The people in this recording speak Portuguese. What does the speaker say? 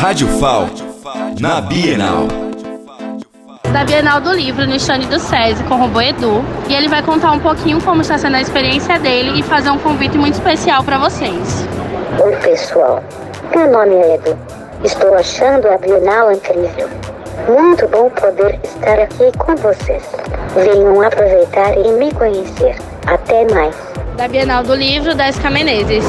Rádio FAL, na Bienal. Da Bienal do Livro, no stand do SESI, com o Robô Edu. E ele vai contar um pouquinho como está sendo a experiência dele e fazer um convite muito especial para vocês. Oi, pessoal. Meu nome é Edu. Estou achando a Bienal incrível. Muito bom poder estar aqui com vocês. Venham aproveitar e me conhecer. Até mais. Da Bienal do Livro, das Menezes.